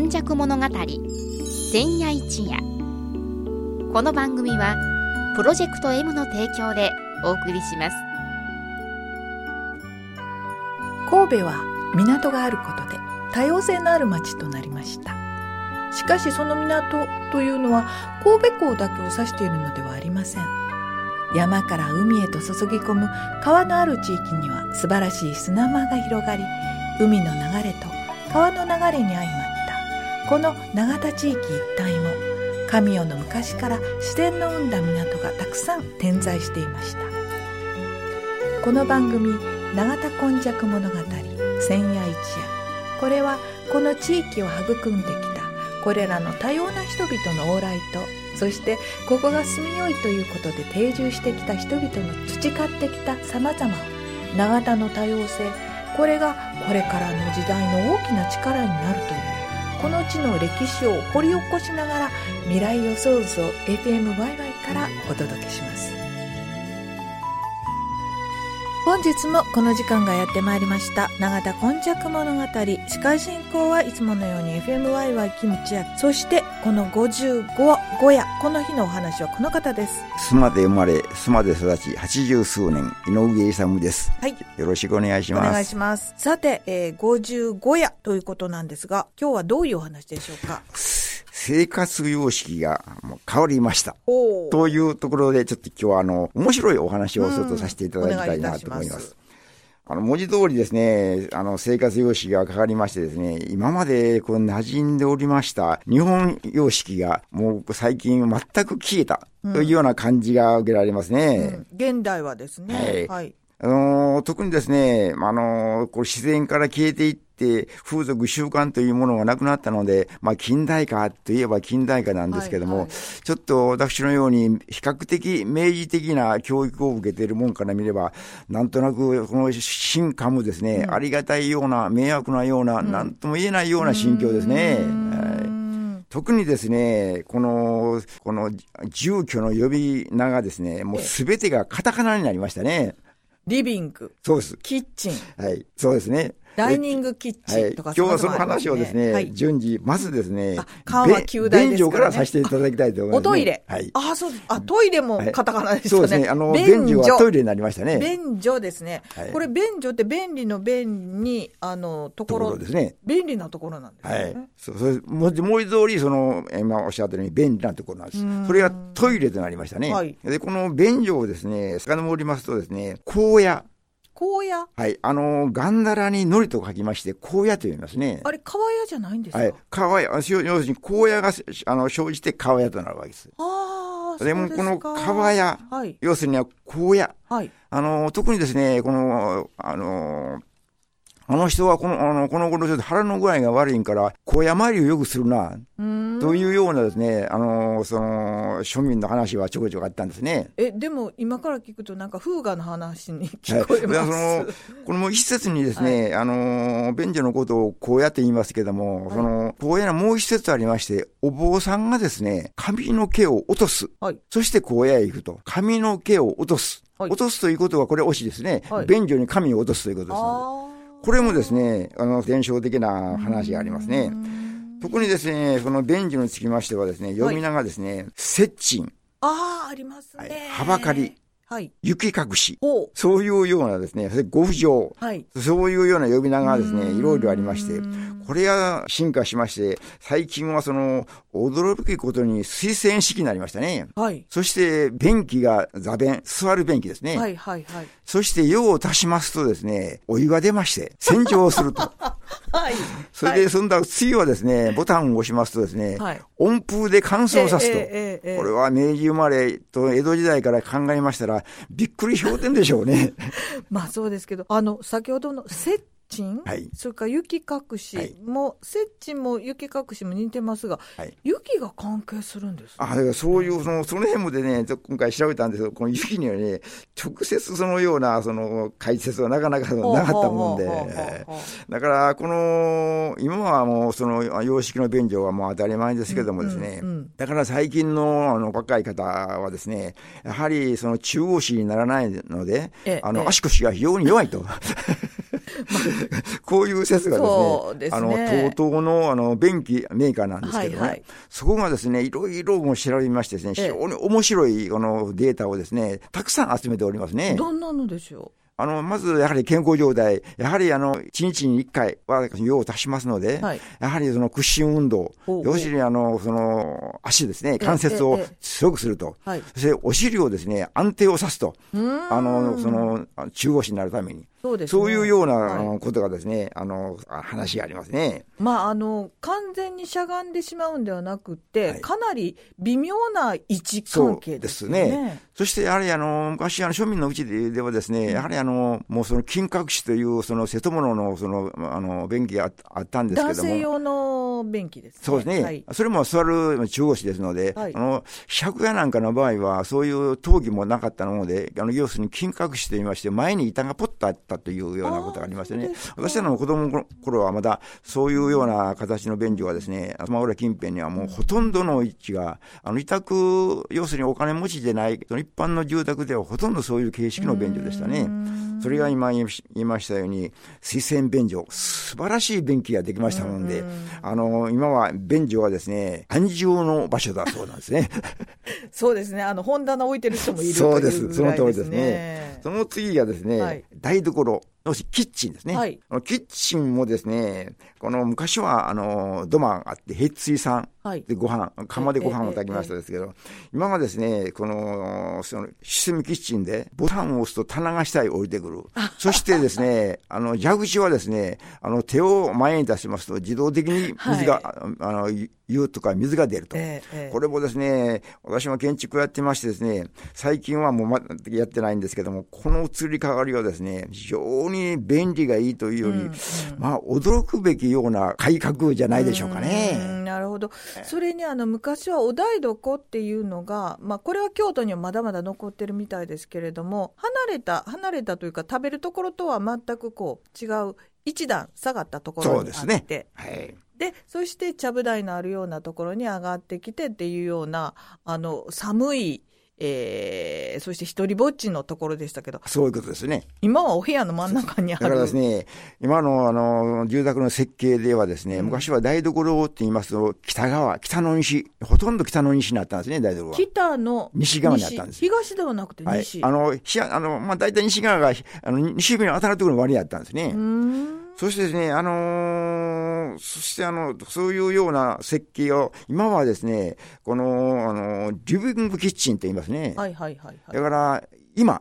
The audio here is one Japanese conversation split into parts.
今昔物語千夜一夜。この番組はプロジェクト M の提供でお送りします。神戸は港があることで多様性のある町となりました。しかしその港というのは神戸港だけを指しているのではありません。山から海へと注ぎ込む川のある地域には素晴らしい砂間が広がり海の流れと川の流れに相まったこの永田地域一帯も神代の昔から自然の生んだ港がたくさん点在していました。この番組「永田今昔物語千夜一夜」これはこの地域を育んできたこれらの多様な人々の往来とそしてここが住みよいということで定住してきた人々の培ってきたさまざまを永田の多様性。これがこれからの時代の大きな力になるというこの地の歴史を掘り起こしながら未来予想図を FMYY からお届けします。本日もこの時間がやってまいりました。永田今昔物語。司会進行はいつものように FMYY キムチやそしてこの55夜。この日のお話はこの方です。須磨で生まれ須磨で育ち八十数年井上勇です。はい。よろしくお願いしおます。願いします。さて、えー、55夜ということなんですが今日はどういうお話でしょうか？生活様式がもう変わりました。というところでちょっと今日はあの面白いお話をちょっとさせていただきたいないと思います。す。あの文字通りですね、あの生活様式が変わりましてですね、今までこう馴染んでおりました日本様式がもう最近全く消えたというような感じが受けられますね。うん現代はですね。はい。はい、あのー特にですね、あのーこう自然から消えていって、風俗習慣というものがなくなったので、まあ、近代化といえば近代化なんですけども、はいはい。ちょっと私のように比較的明示的な教育を受けているもんから見れば、なんとなくこの進化もですね、ありがたいような、迷惑なような、なんとも言えないような心境ですね。はい。特にですね、この、この住居の呼び名がですね、もうすべてがカタカナになりましたね。リビング。そうです。キッチン。はい、そうですね。ダイニングキッはい、チンとか、今日はその話をですね、はい、順次、まずですねあ、川は旧大便所ですからねからさせていただきたいと思います、ね。おトイレ。はい。あ、そうです。あ、トイレもカタカナですよね。そうですね。あの、便所はトイレになりましたね。便所ですね。はいこれ、便所って便利の便に、あの、とところころですね。便利なところなんですよはね。い。そう、それ、文字文字通り、その、え今おっしゃったように便利なところなんです。それがトイレとなりましたね。はいで、この便所をですね、遡りますとですね、荒野。荒野？はい。あの、ガンダラにのりと書きまして、荒野と言いますね。あれ、川屋じゃないんですか、はい。川屋、要するに荒野が、あの、生じて川屋となるわけです。ああ、でも、このか川屋、はい。要するには荒野。はい。あの、特にですね、この、あの、あの人はこの、あの、この頃ちょっと腹の具合が悪いんから、荒野参りをよくするな。というようなですね、あの、その、庶民の話はちょこちょこあったんですね。え、でも、今から聞くと、なんか、風雅の話にはい聞こえます。でそのこの一節にですね、あの、便所のことを荒野って言いますけども、その、荒野のもう一節ありまして、お坊さんがですね、髪の毛を落とす。はい。そして荒野へ行くと。髪の毛を落とす。はい落とすということは、これ惜しいですね。はい便所に髪を落とすということですので。あこれもですね、あの、伝承的な話がありますね。特にですね、その便所につきましてはですね、呼び名がですね、接近、あー、ありますね。はいはばかり。はい。雪隠し。そういうようなですね、それご不条、はい。そういうような呼び名がですね、うんいろいろありまして、これが進化しまして、最近はその、驚くことに水洗式になりましたね。はい。そして、便器が座便、座る便器ですね。はい、はい、はい。そして、用を足しますとですね、お湯が出まして、洗浄をすると。はい。それで、そんな、次はですね、ボタンを押しますとですね、はい温風で乾燥さすと。ええええええこれは明治生まれと江戸時代から考えましたら、びっくり氷点でしょうね。まあそうですけど、あの、先ほどの接近、はい。それから雪隠しはい。も、接近も雪隠しも似てますが、はい。雪が関係するんです、ね。あだからそういう、その、その辺もでね、今回調べたんですけど、この雪にはね、直接そのような、その、解説はなかなかなかったもんで。だから、この、今はもう、その、洋式の便所はもう当たり前ですけどもですね、うんうんうんだから最近の、あの、若い方はですね、やはり、その、中央市にならないので、あの、足腰が非常に弱いと。こういう説がですそうですね、あねの、TOTO のあの、便器メーカーなんですけどね、はいはい。そこがですね、いろいろもう調べましてですね、ええ。非常に面白いこのデータをですね、たくさん集めておりますね。どんなのでしょあの、まず、やはり健康状態、やはり、あの、1日に1回は用を足しますので、はい。やはりその屈伸運動。要するに、あの、その、足ですね、関節を強くすると、はい。そしてお尻をですね、安定をさすと、あの、その、中腰になるために。そうですねそういうようなはいあのことがですね、あの、あ話がありますね。まあ、あの、完全にしゃがんでしまうんではなくて、はいかなり微妙な位置関そう係ですよですねね。。そして、やはりあの、昔、あの、庶民のうちでではですね、やはりあの、もうその金閣寺という、その瀬戸物の、その、あの、便器がああったんですけども。男性用の便器ですね。そうですね。はい。それも座る中腰ですので、はいあの、借家なんかの場合は、そういう闘技もなかったので、あの、要するに金閣寺と言いまして、前に板がポッとあったというようなことがありましてね私らの子供の頃はまだ、そういうような形の便所はですね、スマ浦近辺にはもうほとんどの位置が、あの、委託、要するにお金持ちでない、その一般の住宅ではほとんどそういう形式の便所でしたね。それが今言いましたように、水洗便所、素晴らしい便器ができましたもんで、あの、今は便所はですね、安住の場所だそうなんですね。そうですね。あの、本棚置いてる人もいるそうですその通りですねね。その次がですね、はい台所、要するにキッチンですね。はいキッチンもですね、この昔は、あの、土間があって、平水さんはいでご飯、釜でご飯を炊きましたですけど、今はですね、この、その、システムキッチンで、ボタンを押すと棚が下へ降りてくる。そしてですね、あの、蛇口はですね、あの、手を前に出しますと、自動的に水が、あの、湯とか水が出ると。ええええこれもですね、私も建築やってましてですね、最近はもうまやってないんですけども、この移り変わりはですね、非常に便利がいいというより、まあ、驚くべきような改革じゃないでしょうかうんね。なるほど。それにあの昔はお台所っていうのが、まあこれは京都にはまだまだ残ってるみたいですけれども、離れた、離れたというか食べるところとは全くこう違う一段下がったところにあって、ですね。はい。で、そしてちゃぶ台のあるようなところに上がってきてっていうような、あの、寒い、えー、そして一人ぼっちのところでしたけど、そういうことですね。今はお部屋の真ん中にあだからる。ですね、今のあの住宅の設計ではですね、昔は台所って言いますと、北側、北の西、ほとんど北の西になったんですね、台所は。北の西側にあったんです西東ではなくてはい西。。あの、ひあの、まあ、大体西側が、あの、西日に当たるところに割りあったんですね。うーんそしてですね、あのーそしてあの、そういうような設計を、今はですね、この、あの、リビングキッチンって言いますね。はいはいはいはい。だから、今、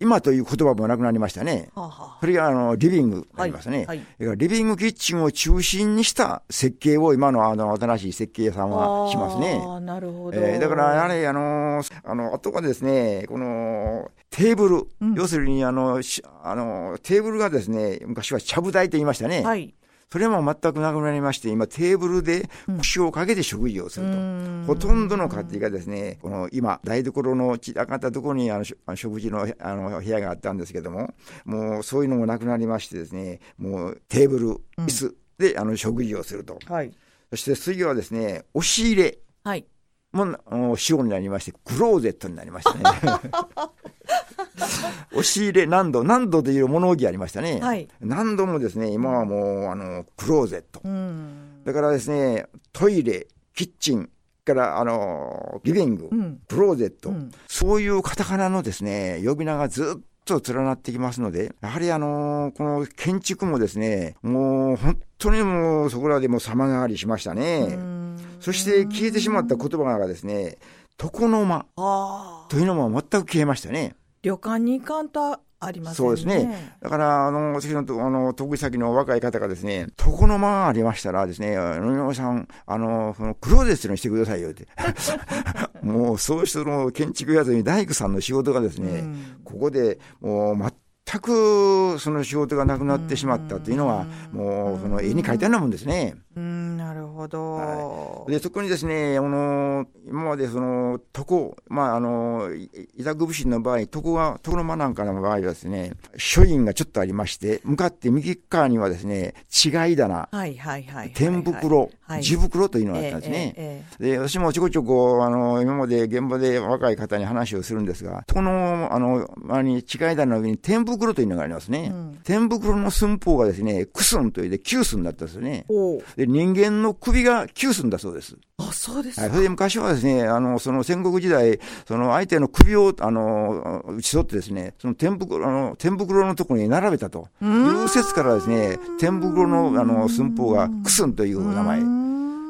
今という言葉もなくなりましたね。はあはそれがあの、リビングになりますね。はいはいリビングキッチンを中心にした設計を今のあの、新しい設計屋さんあはしますね。ああ、なるほど。えーだから、やはり、あのーあの、あとはですね、この、テーブル、うん要するに、あの、しあの、テーブルがですね、昔はちゃぶ台と言いましたね。はい。それも全くなくなりまして、今、テーブルで腰をかけて食事をすると。うんほとんどの家庭がですね、この今、台所の散らかったところにあの食事のあの部屋があったんですけども、もうそういうのもなくなりましてですね、もうテーブル、椅子であの食事をすると。はい。そして次はですね、押し入れ。はい。もうあの仕様になりまして、クローゼットになりましたね。押し入れ何度、何度という物置ありましたね。はい何度もですね、今はもう、あの、クローゼット。うん。だからですね、トイレ、キッチン、から、あの、リビング、うんクローゼット、うんそういうカタカナのですね、呼び名がずっと連なってきますので、やはりあの、この建築もですね、もう本当にもうそこらでも様変わりしましたね。そして消えてしまった言葉がですね、床の間。というのも全く消えましたね。旅館に行かんとありませんね。そうですね。だから、あの、私のと、あの、得意先の若い方がですね、床の間がありましたらですね、野々さん、あの、そのクローゼットにしてくださいよって。もう、そうしての建築やつに大工さんの仕事がですね、うんここでもう全くその仕事がなくなってしまったというのは、もう、その絵に描いたようなもんですね。うん、ななるほど。はい、で、そこにですね、あの、今までその、床、まあ、あの、伊沢武士の場合、床が、床の間なんかの場合はですね、書院がちょっとありまして、向かって右側にはですね、違い棚、はいはいはい、天袋、地袋というのがあったんですね。で、私もちょこちょこ、あの、今まで現場で若い方に話をするんですが、この、あの、周りに違い棚の上に天袋というのがありますね。うん、天袋の寸法がですね、クスンというで9寸だったんですよね。で、人間の首が9寸だそうです。あ、そうですか。はい、それで昔はですね、あの、その戦国時代、その相手の首を、あの、打ち取ってですね、その天袋、あの、天袋のところに並べたという説からですね、天袋の、あの、寸法がクスンという名前。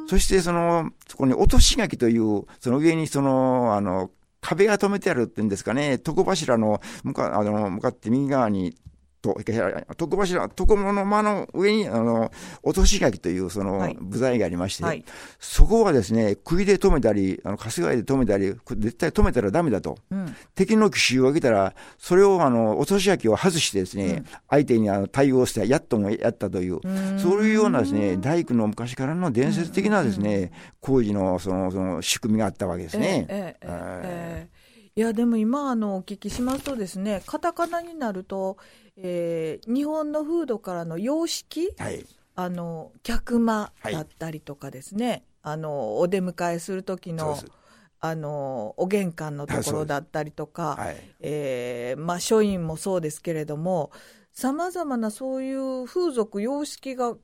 そしてその、そこに落とし垣という、その上にその、あの、壁が止めてあるっていうんですかね、床柱の向かあの向かって右側にと、床柱、床の間の上に、あの、落とし垣というその部材がありまして、はい、そこはですね、釘で止めたり、あの、春日井で止めたり、絶対止めたらダメだと。うん、敵の奇襲を受けたら、それをあの、落とし垣を外してですね、うん、相手にあの対応して、やっともやったという、そういうようなですね、大工の昔からの伝説的なですね、工事のその、その仕組みがあったわけですね。ええええいやでも今あのお聞きしますとですねカタカナになるとえー、日本の風土からの様式、はい、あの客間だったりとかですね、はい、あのお出迎えする時のあのお玄関のところだったりとか、はい、えー、まあ、書院もそうですけれどもさまざまなそういう風俗様式が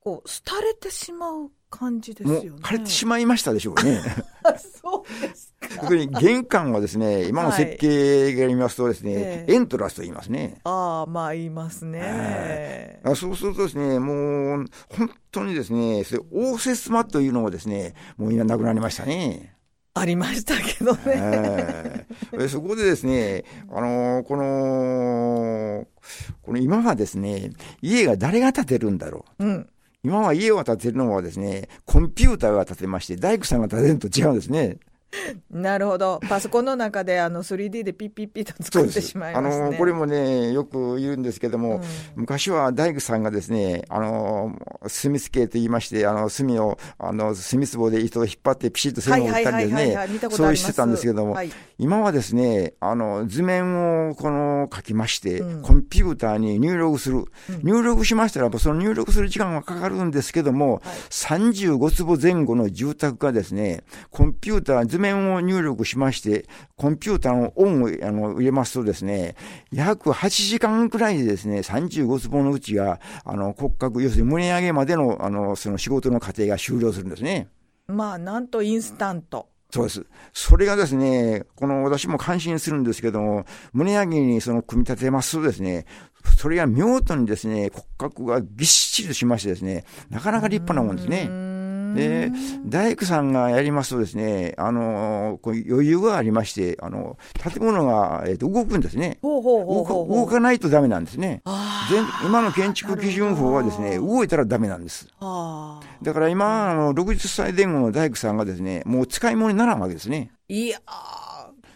こう廃れてしまう感じですよね。枯れてしまいましたでしょうね。そうですか。特に玄関はですね、今の設計が見ますとですね、はい、エントラスと言いますね。ああ、まあ言いますね。あそうするとですね、もう本当にですね、それ応接間というのもですね、もう今なくなりましたね。ありましたけどね。えそこでですね、あのー、この、この今はですね、家が誰が建てるんだろう。うん今は家を建てるのはですね、コンピューターが建てまして、大工さんが建てると違うんですね。なるほど。パソコンの中であの 3D でピッピッピッと作ってしまいます、ね、あの、これもね、よく言うんですけども、うん、昔は大工さんがですね、あの、墨付けと言いまして、あの、墨を、あの、墨壺で糸を引っ張ってピシッと線を打ったりですね、そうしてたんですけども、はい、今はですね、あの、図面をこの書きまして、うん、コンピューターに入力する。うん、入力しましたら、その入力する時間はかかるんですけども、はい、35坪前後の住宅がですね、コンピューター、図面を入力しまして、コンピューターのオンをあの入れますとですね、約8時間くらいでですね、35坪のうちが、あの、骨格、要するに胸上げまでの、あの、その仕事の過程が終了するんですね。まあ、なんとインスタント。そうです。それがですね、この私も感心するんですけども、胸上げにその組み立てますとですね、それが見事にですね、骨格がぎっしりしましてですね、なかなか立派なもんですね。で、大工さんがやりますとですね、あの、こう余裕がありまして、あの、建物が、えー、と動くんですね動かないとダメなんですね。今の建築基準法はですね、動いたらダメなんです。だから今、あの、60歳前後の大工さんがですね、もう使い物にならんわけですね。いや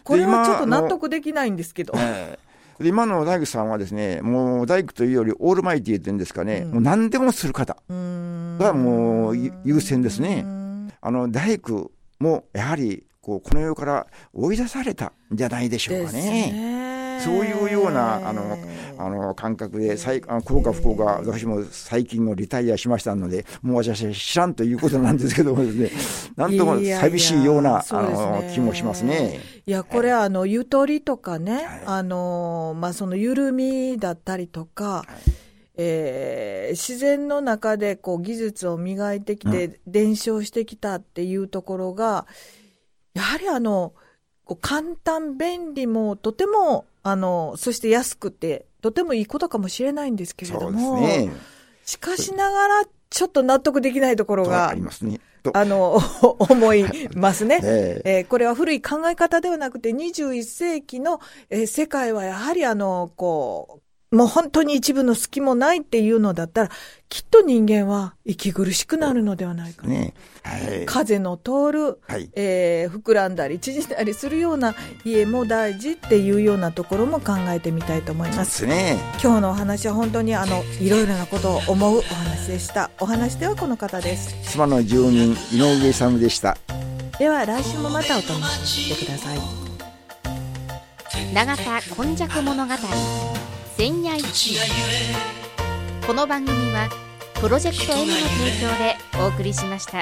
これはちょっと納得できないんですけど。今の大工さんはですね、もう大工というよりオールマイティーっていうんですかね、うん、もう何でもする方がもう優先ですね。あの、大工もやはり、こう、この世から追い出されたんじゃないでしょうかね。そういうようなあのあの感覚で、幸か不幸か、私も最近のリタイアしましたので、もう私は知らんということなんですけどもですね、なんとも寂しいようなあの気もしますね。いや、これ、あの、ゆとりとかね、あの、まあ、その緩みだったりとか、えー、自然の中でこう技術を磨いてきて伝承してきたっていうところが、やはりあの、こう簡単、便利もとてもあの、そして安くて、とてもいいことかもしれないんですけれども、ね、しかしながら、ちょっと納得できないところが、ありますね。あの、思いますね、えー、えー、これは古い考え方ではなくて、21世紀の、えー、世界はやはりあの、こう、もう本当に一部の隙もないっていうのだったら、きっと人間は息苦しくなるのではないかな。ねはい。風の通る、はいえー膨らんだり縮んだりするような家も大事っていうようなところも考えてみたいと思いでます。すね。今日のお話は本当にあのいろいろなことを思うお話でした。お話ではこの方です。妻の住人、井上勇でした。では来週もまたお楽しみにしてください。永田今昔物語千夜一この番組はプロジェクト M の提供でお送りしました。